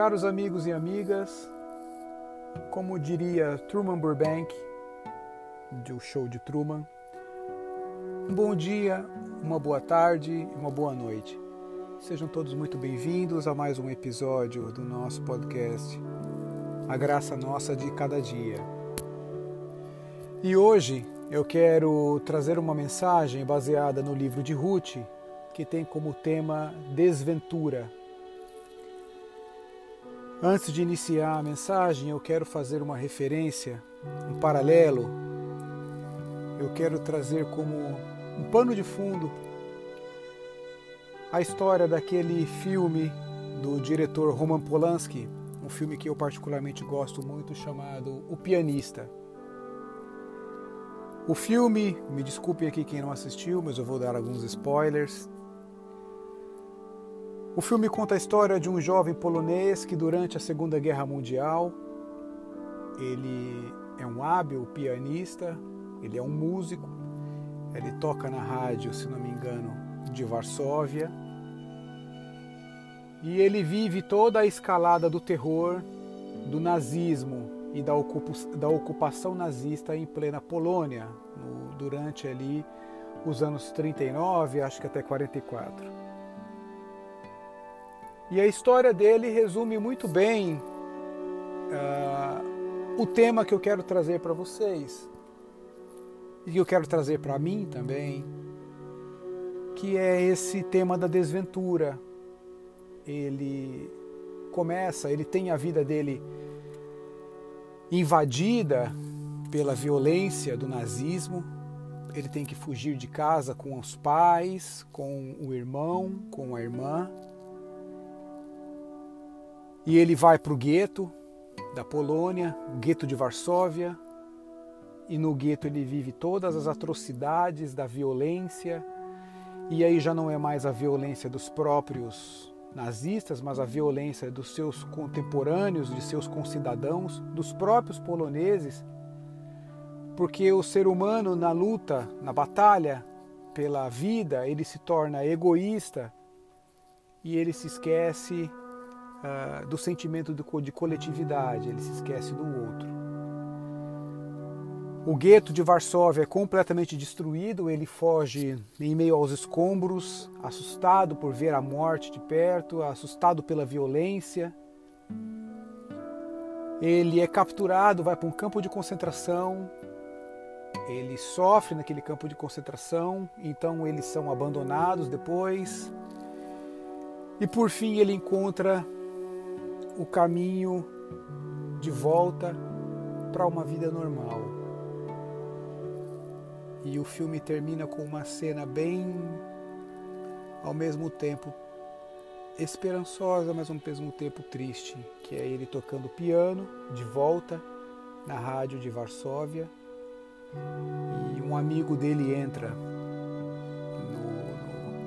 Caros amigos e amigas, como diria Truman Burbank, do show de Truman, um bom dia, uma boa tarde e uma boa noite. Sejam todos muito bem-vindos a mais um episódio do nosso podcast, A Graça Nossa de Cada Dia. E hoje eu quero trazer uma mensagem baseada no livro de Ruth, que tem como tema Desventura. Antes de iniciar a mensagem, eu quero fazer uma referência, um paralelo. Eu quero trazer como um pano de fundo a história daquele filme do diretor Roman Polanski, um filme que eu particularmente gosto muito, chamado O Pianista. O filme, me desculpe aqui quem não assistiu, mas eu vou dar alguns spoilers. O filme conta a história de um jovem polonês que durante a Segunda Guerra Mundial ele é um hábil pianista, ele é um músico, ele toca na rádio, se não me engano, de Varsóvia. E ele vive toda a escalada do terror, do nazismo e da, ocupação nazista em plena Polônia, durante ali os anos 39, acho que até 44. E a história dele resume muito bem uh, o tema que eu quero trazer para vocês e que eu quero trazer para mim também, que é esse tema da desventura. Ele começa, ele tem a vida dele invadida pela violência do nazismo. Ele tem que fugir de casa com os pais, com o irmão, com a irmã. E ele vai para o gueto da Polônia, o gueto de Varsóvia, e no gueto ele vive todas as atrocidades da violência, e aí já não é mais a violência dos próprios nazistas, mas a violência dos seus contemporâneos, de seus concidadãos, dos próprios poloneses, porque o ser humano na luta, na batalha pela vida, ele se torna egoísta. E ele se esquece uh, do sentimento de coletividade, ele se esquece do outro. O gueto de Varsóvia é completamente destruído, ele foge em meio aos escombros, assustado por ver a morte de perto, assustado pela violência. Ele é capturado, vai para um campo de concentração, ele sofre naquele campo de concentração, então eles são abandonados depois. E por fim ele encontra o caminho de volta para uma vida normal. E o filme termina com uma cena bem, ao mesmo tempo, esperançosa, mas ao mesmo tempo triste, que é ele tocando piano de volta na rádio de Varsóvia e um amigo dele entra no,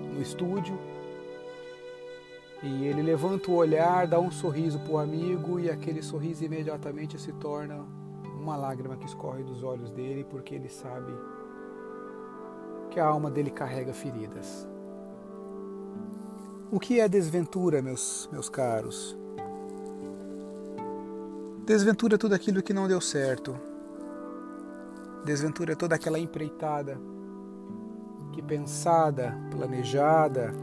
no, no estúdio e ele levanta o olhar, dá um sorriso para o amigo e aquele sorriso imediatamente se torna uma lágrima que escorre dos olhos dele porque ele sabe que a alma dele carrega feridas. O que é desventura, meus, meus caros? Desventura é tudo aquilo que não deu certo. Desventura é toda aquela empreitada que pensada, planejada,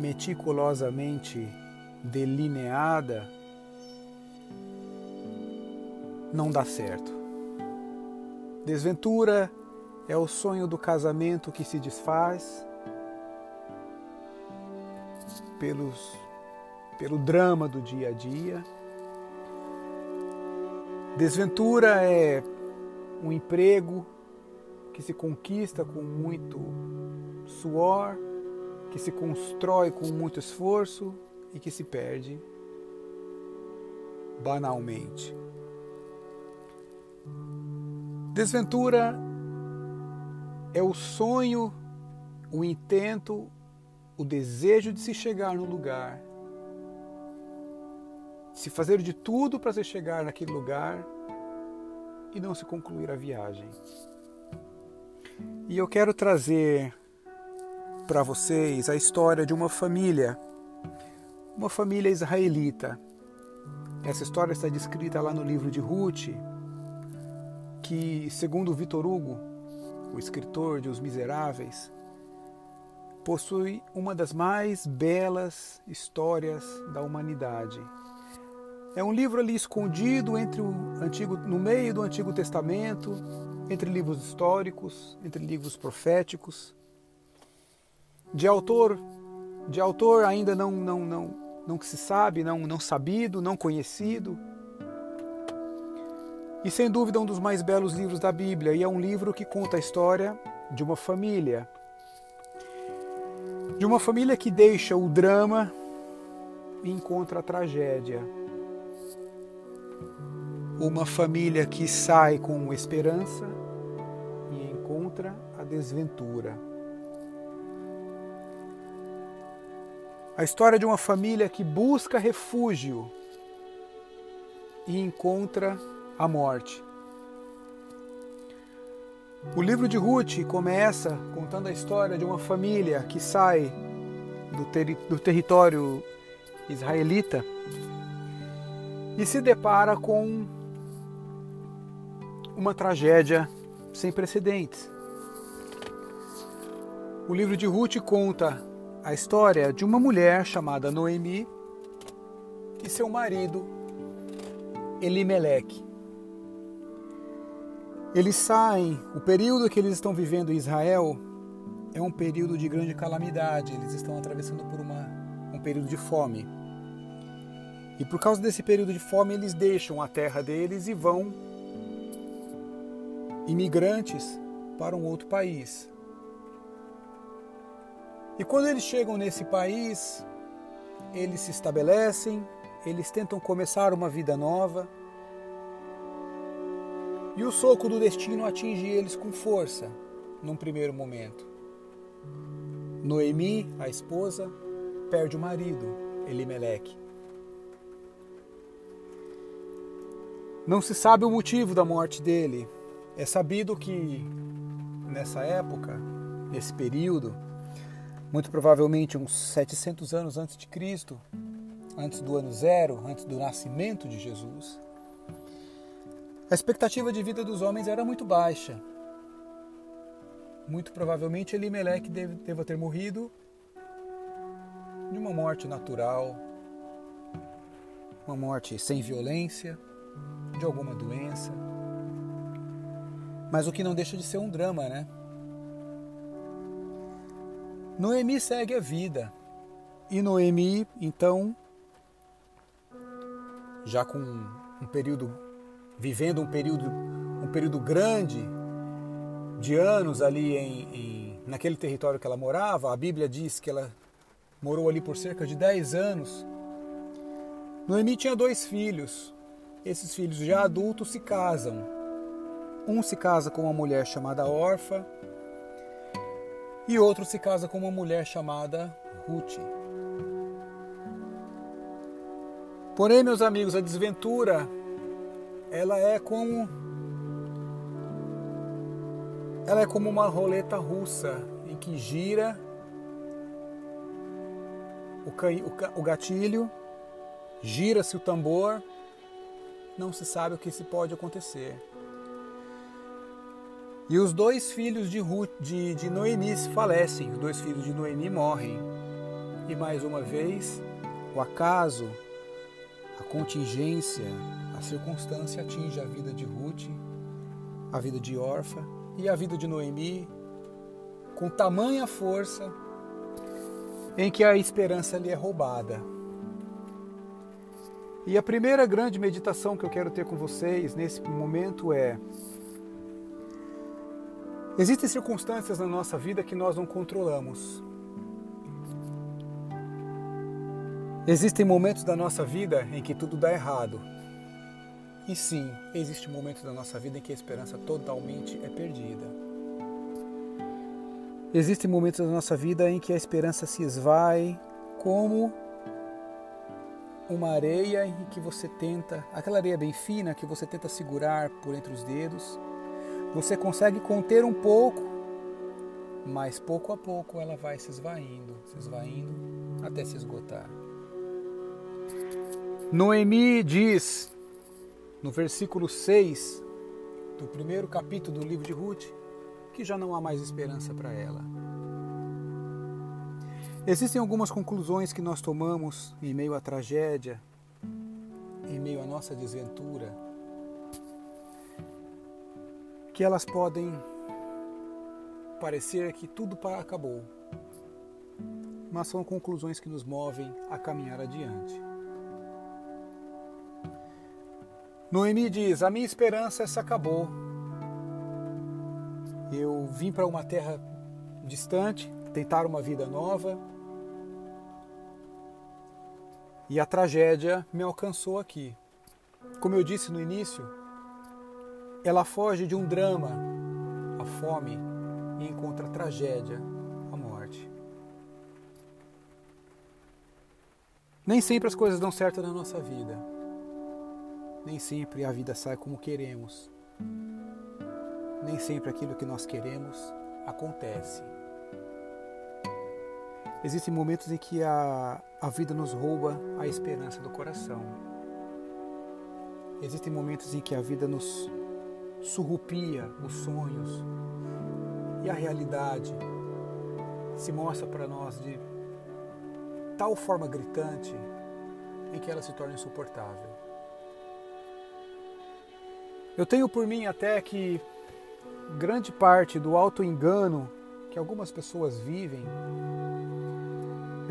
meticulosamente delineada, não dá certo. Desventura é o sonho do casamento que se desfaz pelos, pelo drama do dia a dia. Desventura é um emprego que se conquista com muito suor, que se constrói com muito esforço e que se perde banalmente. Desventura é o sonho, o intento, o desejo de se chegar no lugar, se fazer de tudo para se chegar naquele lugar e não se concluir a viagem. E eu quero trazer para vocês a história de uma família uma família israelita. Essa história está descrita lá no livro de Ruth, que, segundo Vitor Hugo, o escritor de Os Miseráveis, possui uma das mais belas histórias da humanidade. É um livro ali escondido entre o antigo, no meio do Antigo Testamento, entre livros históricos, entre livros proféticos, de autor, de autor ainda não não não não que se sabe, não, não sabido, não conhecido. E sem dúvida um dos mais belos livros da Bíblia, e é um livro que conta a história de uma família. De uma família que deixa o drama e encontra a tragédia. Uma família que sai com esperança e encontra a desventura. A história de uma família que busca refúgio e encontra a morte. O livro de Ruth começa contando a história de uma família que sai do, do território israelita e se depara com uma tragédia sem precedentes. O livro de Ruth conta a história de uma mulher chamada Noemi e seu marido Elimeleque. Eles saem, o período que eles estão vivendo em Israel é um período de grande calamidade, eles estão atravessando por uma, um período de fome. E por causa desse período de fome, eles deixam a terra deles e vão imigrantes para um outro país. E quando eles chegam nesse país, eles se estabelecem, eles tentam começar uma vida nova. E o soco do destino atinge eles com força, num primeiro momento. Noemi, a esposa, perde o marido, Elimeleque. Não se sabe o motivo da morte dele. É sabido que nessa época, nesse período, muito provavelmente uns 700 anos antes de Cristo, antes do ano zero, antes do nascimento de Jesus. A expectativa de vida dos homens era muito baixa. Muito provavelmente Elimelech deva ter morrido de uma morte natural, uma morte sem violência, de alguma doença. Mas o que não deixa de ser um drama, né? Noemi segue a vida. E Noemi, então, já com um período, vivendo um período, um período grande de anos ali em, em, naquele território que ela morava, a Bíblia diz que ela morou ali por cerca de 10 anos. Noemi tinha dois filhos. Esses filhos já adultos se casam. Um se casa com uma mulher chamada Orfa e outro se casa com uma mulher chamada Ruth. Porém, meus amigos, a desventura ela é como ela é como uma roleta russa em que gira o, gatilho, gira-se o tambor, não se sabe o que se pode acontecer. E os dois filhos de, Ruth, de, de Noemi falecem, os dois filhos de Noemi morrem. E mais uma vez, o acaso, a contingência, a circunstância atinge a vida de Ruth, a vida de Orfa e a vida de Noemi com tamanha força em que a esperança lhe é roubada. E a primeira grande meditação que eu quero ter com vocês nesse momento é Existem circunstâncias na nossa vida que nós não controlamos. Existem momentos da nossa vida em que tudo dá errado. E sim, existe um momento da nossa vida em que a esperança totalmente é perdida. Existem momentos da nossa vida em que a esperança se esvai como uma areia em que você tenta, aquela areia bem fina que você tenta segurar por entre os dedos você consegue conter um pouco, mas pouco a pouco ela vai se esvaindo, se esvaindo até se esgotar. Noemi diz, no versículo 6 do primeiro capítulo do livro de Ruth, que já não há mais esperança para ela. Existem algumas conclusões que nós tomamos em meio à tragédia, em meio à nossa desventura, que elas podem parecer que tudo acabou, mas são conclusões que nos movem a caminhar adiante. Noemi diz: A minha esperança se acabou. Eu vim para uma terra distante, tentar uma vida nova, e a tragédia me alcançou aqui. Como eu disse no início, ela foge de um drama, a fome, e encontra a tragédia, a morte. Nem sempre as coisas dão certo na nossa vida. Nem sempre a vida sai como queremos. Nem sempre aquilo que nós queremos acontece. Existem momentos em que a, a vida nos rouba a esperança do coração. Existem momentos em que a vida nos surrupia os sonhos e a realidade se mostra para nós de tal forma gritante em que ela se torna insuportável. Eu tenho por mim até que grande parte do auto-engano que algumas pessoas vivem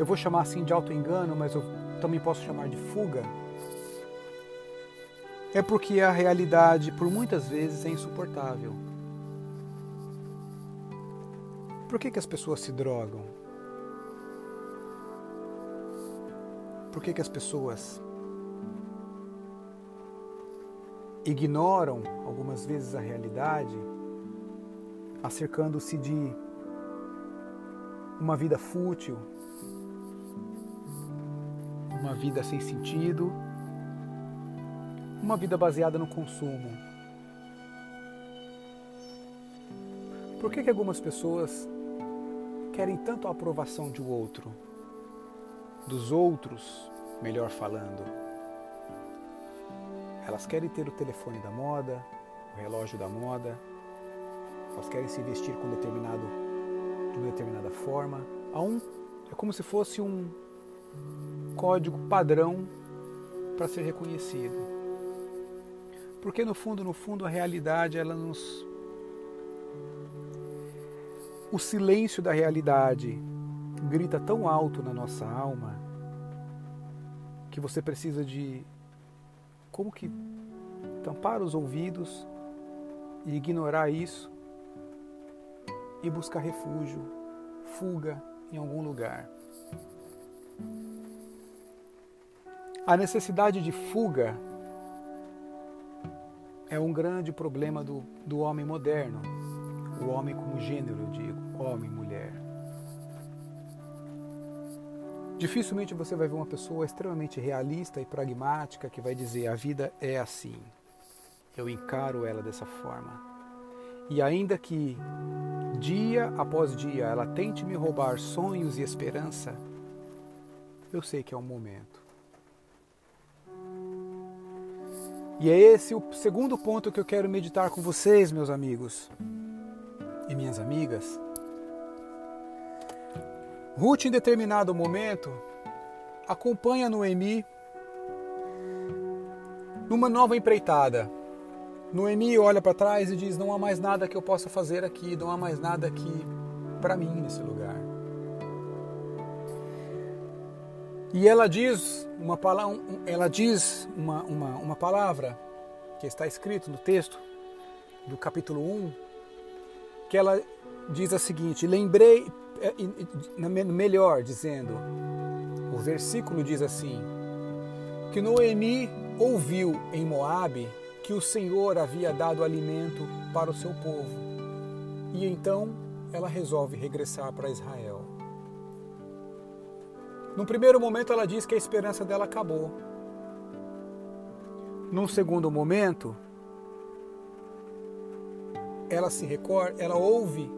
eu vou chamar assim de auto-engano, mas eu também posso chamar de fuga, é porque a realidade, por muitas vezes, é insuportável. Por que, que as pessoas se drogam? Por que, que as pessoas ignoram algumas vezes a realidade, acercando-se de uma vida fútil, uma vida sem sentido, uma vida baseada no consumo. Por que, que algumas pessoas querem tanto a aprovação de outro, dos outros, melhor falando? Elas querem ter o telefone da moda, o relógio da moda, elas querem se vestir com determinado, de uma determinada forma. Há um, é como se fosse um, código padrão para ser reconhecido. Porque no fundo, no fundo, a realidade ela nos o silêncio da realidade grita tão alto na nossa alma que você precisa de como que tampar os ouvidos e ignorar isso e buscar refúgio, fuga em algum lugar. A necessidade de fuga é um grande problema do, do homem moderno, o homem como gênero, eu digo, homem, mulher. Dificilmente você vai ver uma pessoa extremamente realista e pragmática que vai dizer a vida é assim, eu encaro ela dessa forma. E ainda que dia após dia ela tente me roubar sonhos e esperança, eu sei que é um momento. E é esse o segundo ponto que eu quero meditar com vocês, meus amigos e minhas amigas. Ruth, em determinado momento, acompanha Noemi numa nova empreitada. Noemi olha para trás e diz: Não há mais nada que eu possa fazer aqui, não há mais nada aqui para mim nesse lugar. E ela diz uma palavra, ela diz uma, uma, uma palavra que está escrito no texto do capítulo 1, que ela diz a seguinte: lembrei, é, melhor dizendo, o versículo diz assim: que Noemi ouviu em Moabe que o Senhor havia dado alimento para o seu povo. E então ela resolve regressar para Israel. Num primeiro momento, ela diz que a esperança dela acabou. Num segundo momento, ela se recorda, ela ouve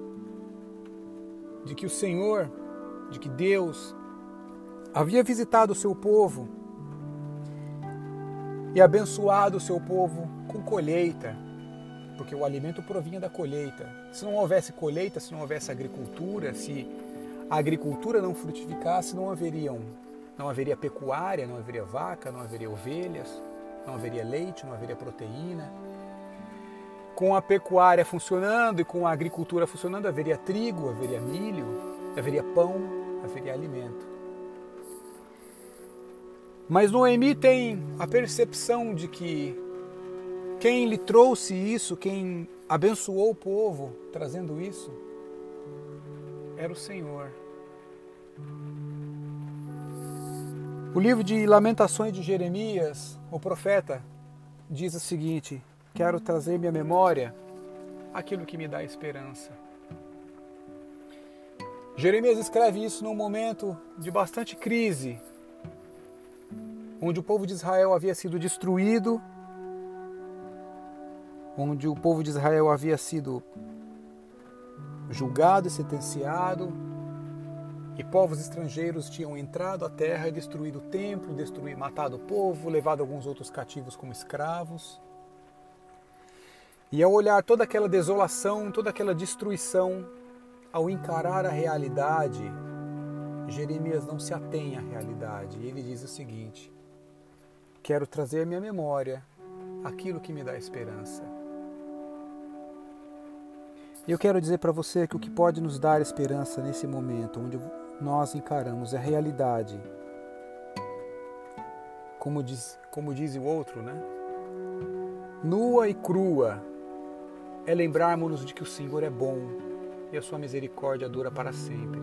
de que o Senhor, de que Deus havia visitado o seu povo e abençoado o seu povo com colheita, porque o alimento provinha da colheita. Se não houvesse colheita, se não houvesse agricultura, se a agricultura não frutificasse, não haveriam, não haveria pecuária, não haveria vaca, não haveria ovelhas, não haveria leite, não haveria proteína. Com a pecuária funcionando e com a agricultura funcionando, haveria trigo, haveria milho, haveria pão, haveria alimento. Mas Noemi tem a percepção de que quem lhe trouxe isso, quem abençoou o povo trazendo isso, era o Senhor. O livro de Lamentações de Jeremias, o profeta, diz o seguinte: Quero trazer minha memória aquilo que me dá esperança. Jeremias escreve isso num momento de bastante crise, onde o povo de Israel havia sido destruído, onde o povo de Israel havia sido julgado e sentenciado, e povos estrangeiros tinham entrado à terra e destruído o templo, destruído, matado o povo, levado alguns outros cativos como escravos. E ao olhar toda aquela desolação, toda aquela destruição, ao encarar a realidade, Jeremias não se atém à realidade. Ele diz o seguinte: Quero trazer à minha memória aquilo que me dá esperança. E eu quero dizer para você que o que pode nos dar esperança nesse momento, onde nós encaramos a realidade, como diz, como diz o outro, né? Nua e crua, é lembrarmos-nos de que o Senhor é bom e a sua misericórdia dura para sempre.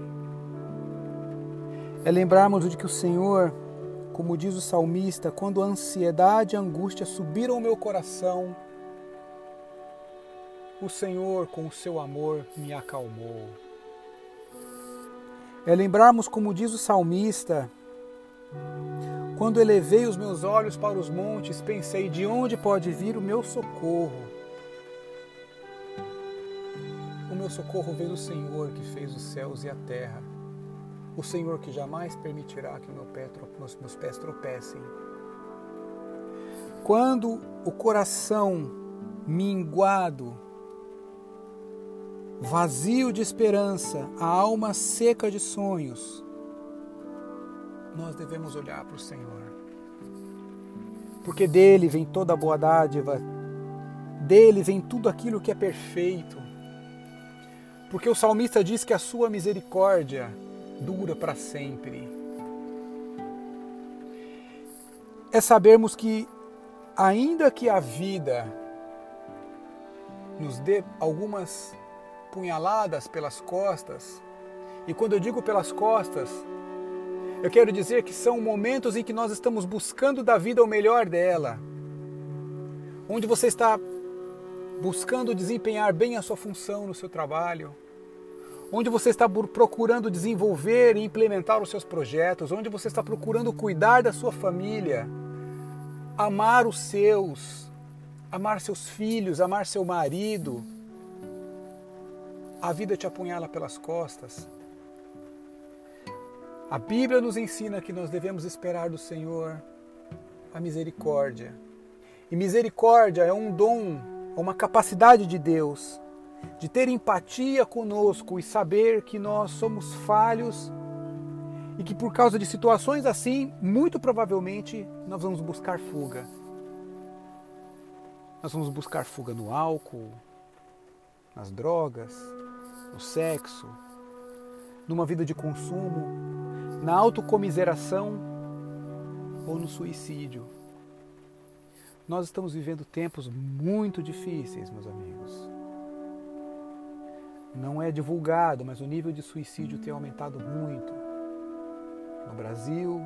É lembrarmos de que o Senhor, como diz o salmista, quando a ansiedade e a angústia subiram ao meu coração, o Senhor, com o seu amor, me acalmou. É lembrarmos, como diz o salmista, quando elevei os meus olhos para os montes, pensei: de onde pode vir o meu socorro? O meu socorro veio do Senhor que fez os céus e a terra. O Senhor que jamais permitirá que meu pé, meus pés tropecem. Quando o coração minguado vazio de esperança, a alma seca de sonhos, nós devemos olhar para o Senhor. Porque dele vem toda a boa dádiva, dele vem tudo aquilo que é perfeito. Porque o salmista diz que a sua misericórdia dura para sempre. É sabermos que, ainda que a vida nos dê algumas punhaladas pelas costas. E quando eu digo pelas costas, eu quero dizer que são momentos em que nós estamos buscando da vida o melhor dela. Onde você está buscando desempenhar bem a sua função no seu trabalho, onde você está procurando desenvolver e implementar os seus projetos, onde você está procurando cuidar da sua família, amar os seus, amar seus filhos, amar seu marido, a vida te apunhala pelas costas. A Bíblia nos ensina que nós devemos esperar do Senhor a misericórdia. E misericórdia é um dom, uma capacidade de Deus de ter empatia conosco e saber que nós somos falhos e que por causa de situações assim, muito provavelmente nós vamos buscar fuga. Nós vamos buscar fuga no álcool, nas drogas, no sexo, numa vida de consumo, na autocomiseração ou no suicídio. Nós estamos vivendo tempos muito difíceis, meus amigos. Não é divulgado, mas o nível de suicídio tem aumentado muito no Brasil,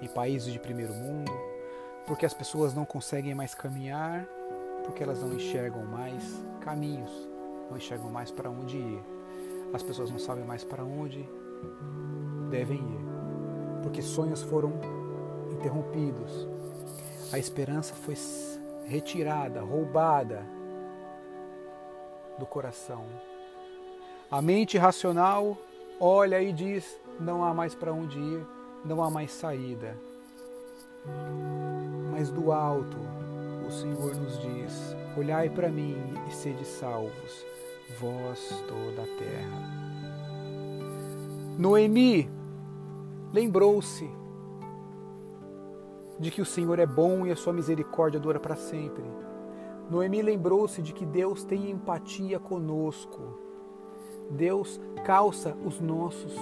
em países de primeiro mundo, porque as pessoas não conseguem mais caminhar, porque elas não enxergam mais caminhos não enxergam mais para onde ir. As pessoas não sabem mais para onde devem ir, porque sonhos foram interrompidos. A esperança foi retirada, roubada do coração. A mente racional olha e diz: não há mais para onde ir, não há mais saída. Mas do alto o Senhor nos diz: Olhai para mim e sede salvos, vós toda a terra. Noemi lembrou-se de que o Senhor é bom e a sua misericórdia dura para sempre. Noemi lembrou-se de que Deus tem empatia conosco. Deus calça os nossos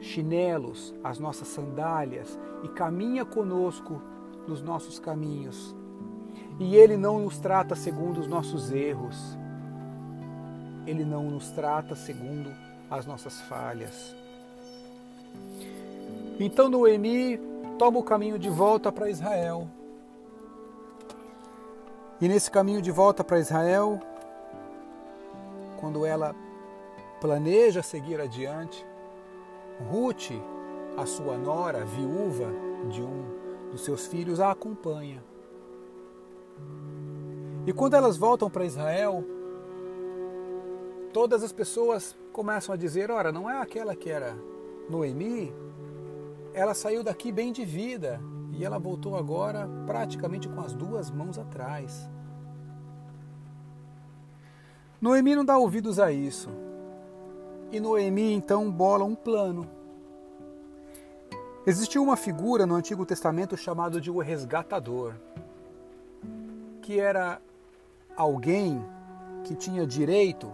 chinelos, as nossas sandálias e caminha conosco nos nossos caminhos. E Ele não nos trata segundo os nossos erros. Ele não nos trata segundo as nossas falhas. Então Noemi toma o caminho de volta para Israel. E nesse caminho de volta para Israel, quando ela planeja seguir adiante, Ruth, a sua nora, viúva de um dos seus filhos, a acompanha. E quando elas voltam para Israel, todas as pessoas começam a dizer: ora, não é aquela que era Noemi? Ela saiu daqui bem de vida e ela voltou agora praticamente com as duas mãos atrás. Noemi não dá ouvidos a isso. E Noemi então bola um plano. Existiu uma figura no Antigo Testamento chamado de o resgatador, que era alguém que tinha direito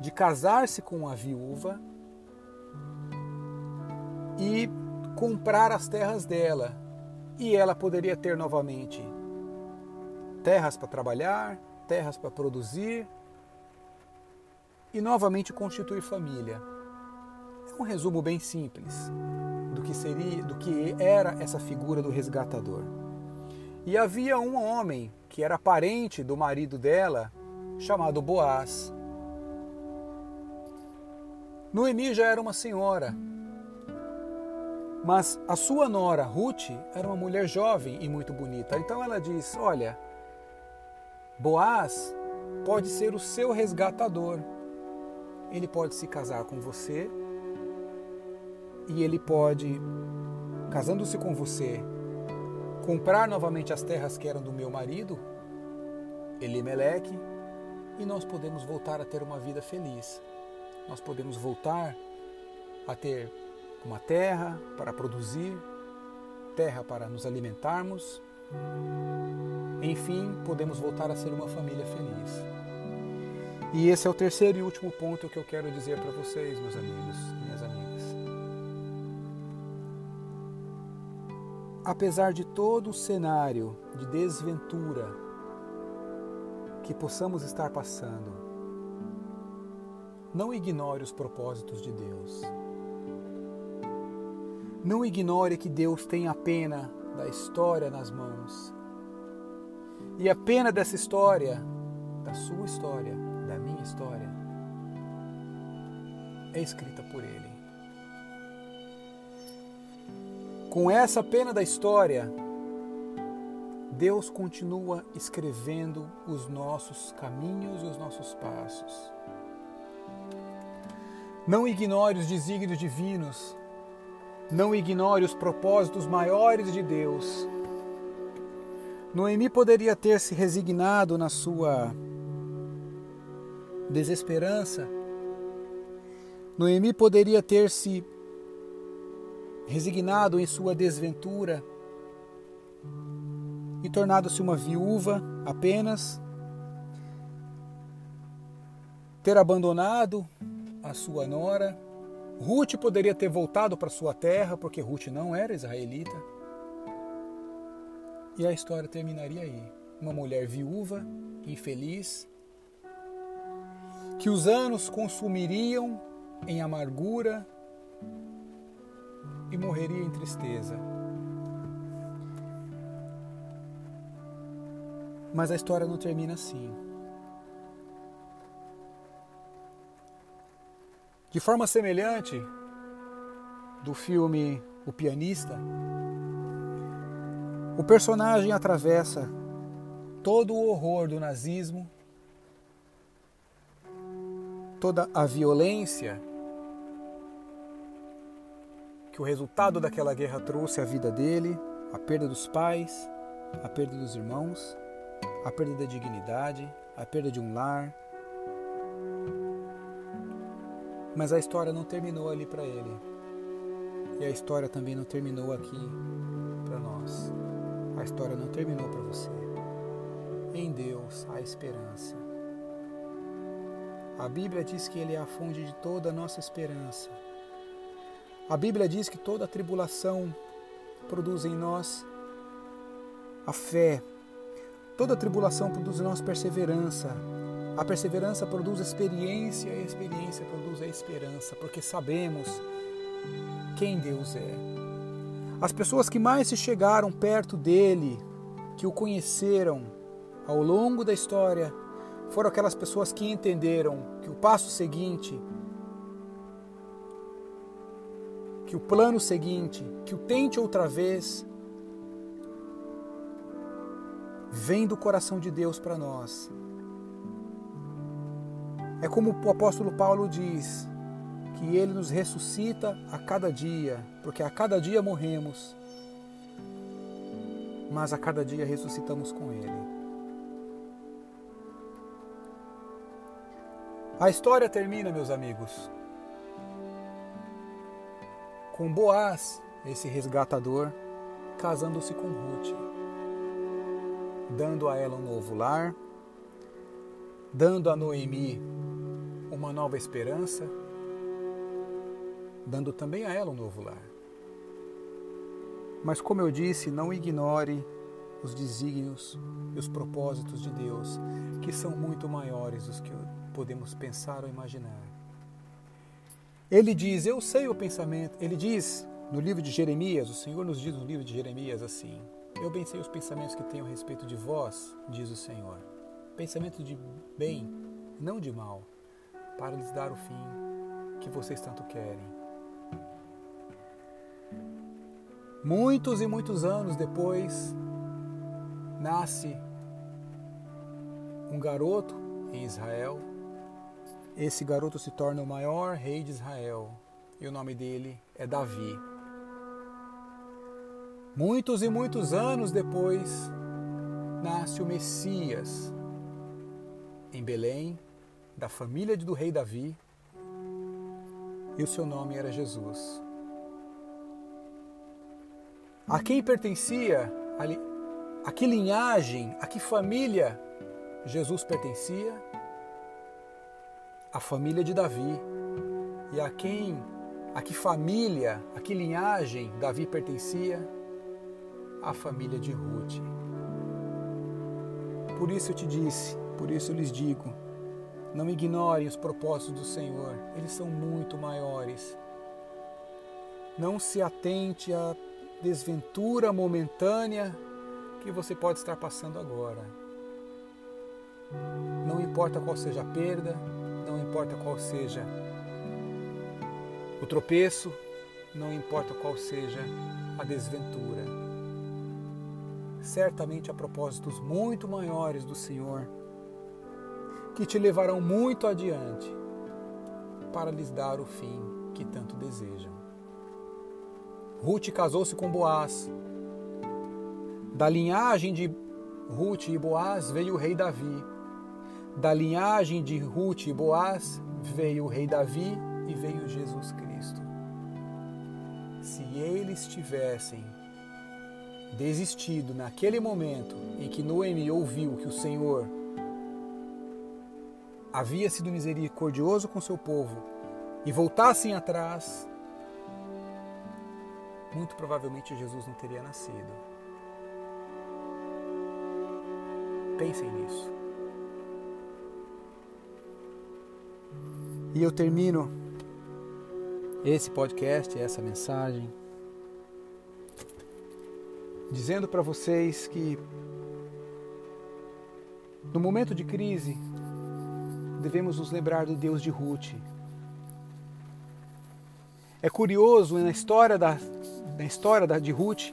de casar-se com a viúva e comprar as terras dela. E ela poderia ter novamente terras para trabalhar, terras para produzir e novamente constituir família. É um resumo bem simples do que seria, do que era essa figura do resgatador. E havia um homem que era parente do marido dela, chamado Boaz. Noemi já era uma senhora, mas a sua nora, Ruth, era uma mulher jovem e muito bonita. Então ela diz: Olha, Boaz pode ser o seu resgatador. Ele pode se casar com você e ele pode, casando-se com você, comprar novamente as terras que eram do meu marido, Elimeleque, e nós podemos voltar a ter uma vida feliz. Nós podemos voltar a ter uma terra para produzir, terra para nos alimentarmos. Enfim, podemos voltar a ser uma família feliz. E esse é o terceiro e último ponto que eu quero dizer para vocês, meus amigos, minhas amigas. Apesar de todo o cenário de desventura que possamos estar passando, não ignore os propósitos de Deus. Não ignore que Deus tem a pena da história nas mãos. E a pena dessa história, da sua história, da minha história, é escrita por Ele. Com essa pena da história, Deus continua escrevendo os nossos caminhos e os nossos passos. Não ignore os desígnios divinos não ignore os propósitos maiores de Deus. Noemi poderia ter se resignado na sua desesperança. Noemi poderia ter se resignado em sua desventura e tornado-se uma viúva apenas, ter abandonado a sua nora Ruth poderia ter voltado para sua terra, porque Ruth não era israelita. E a história terminaria aí. Uma mulher viúva, infeliz, que os anos consumiriam em amargura e morreria em tristeza. Mas a história não termina assim. De forma semelhante do filme O Pianista, o personagem atravessa todo o horror do nazismo, toda a violência que o resultado daquela guerra trouxe à vida dele, a perda dos pais, a perda dos irmãos, a perda da dignidade, a perda de um lar. Mas a história não terminou ali para ele. E a história também não terminou aqui para nós. A história não terminou para você. Em Deus há esperança. A Bíblia diz que Ele é a fonte de toda a nossa esperança. A Bíblia diz que toda tribulação produz em nós a fé. Toda tribulação produz em nós perseverança. A perseverança produz experiência e a experiência produz a esperança, porque sabemos quem Deus é. As pessoas que mais se chegaram perto dele, que o conheceram ao longo da história, foram aquelas pessoas que entenderam que o passo seguinte, que o plano seguinte, que o tente outra vez, vem do coração de Deus para nós. É como o apóstolo Paulo diz, que ele nos ressuscita a cada dia, porque a cada dia morremos, mas a cada dia ressuscitamos com ele. A história termina, meus amigos, com Boaz, esse resgatador, casando-se com Ruth, dando a ela um novo lar, dando a Noemi uma nova esperança, dando também a ela um novo lar. Mas, como eu disse, não ignore os desígnios e os propósitos de Deus, que são muito maiores dos que podemos pensar ou imaginar. Ele diz: Eu sei o pensamento. Ele diz no livro de Jeremias, o Senhor nos diz no livro de Jeremias assim: Eu bem sei os pensamentos que tenho a respeito de vós, diz o Senhor. Pensamento de bem, não de mal, para lhes dar o fim que vocês tanto querem. Muitos e muitos anos depois, nasce um garoto em Israel esse garoto se torna o maior rei de Israel e o nome dele é Davi. Muitos e muitos anos depois, nasce o Messias em Belém, da família do rei Davi, e o seu nome era Jesus. A quem pertencia, a que linhagem, a que família Jesus pertencia? a família de Davi e a quem, a que família, a que linhagem Davi pertencia? A família de Ruth. Por isso eu te disse, por isso eu lhes digo, não ignorem os propósitos do Senhor, eles são muito maiores. Não se atente à desventura momentânea que você pode estar passando agora. Não importa qual seja a perda, não importa qual seja o tropeço, não importa qual seja a desventura. Certamente há propósitos muito maiores do Senhor que te levarão muito adiante para lhes dar o fim que tanto desejam. Ruth casou-se com Boaz. Da linhagem de Ruth e Boaz veio o rei Davi da linhagem de Ruth e Boaz veio o rei Davi e veio Jesus Cristo. Se eles tivessem desistido naquele momento em que Noemi ouviu que o Senhor havia sido misericordioso com seu povo e voltassem atrás, muito provavelmente Jesus não teria nascido. Pensem nisso. E eu termino esse podcast, essa mensagem, dizendo para vocês que no momento de crise devemos nos lembrar do Deus de Ruth. É curioso na história da, na história da, de Ruth,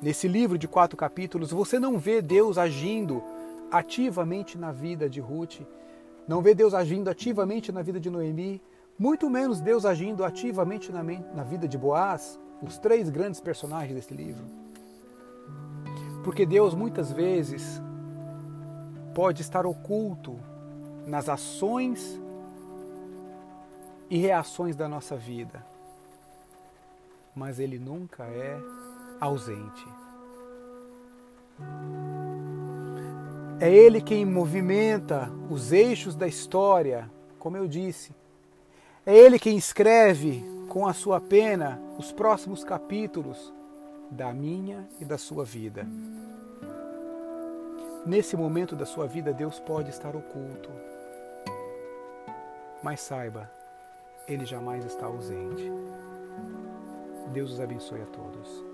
nesse livro de quatro capítulos, você não vê Deus agindo ativamente na vida de Ruth não vê Deus agindo ativamente na vida de Noemi, muito menos Deus agindo ativamente na, na vida de Boaz, os três grandes personagens desse livro. Porque Deus muitas vezes pode estar oculto nas ações e reações da nossa vida, mas Ele nunca é ausente. É Ele quem movimenta os eixos da história, como eu disse. É Ele quem escreve com a sua pena os próximos capítulos da minha e da sua vida. Nesse momento da sua vida, Deus pode estar oculto. Mas saiba, Ele jamais está ausente. Deus os abençoe a todos.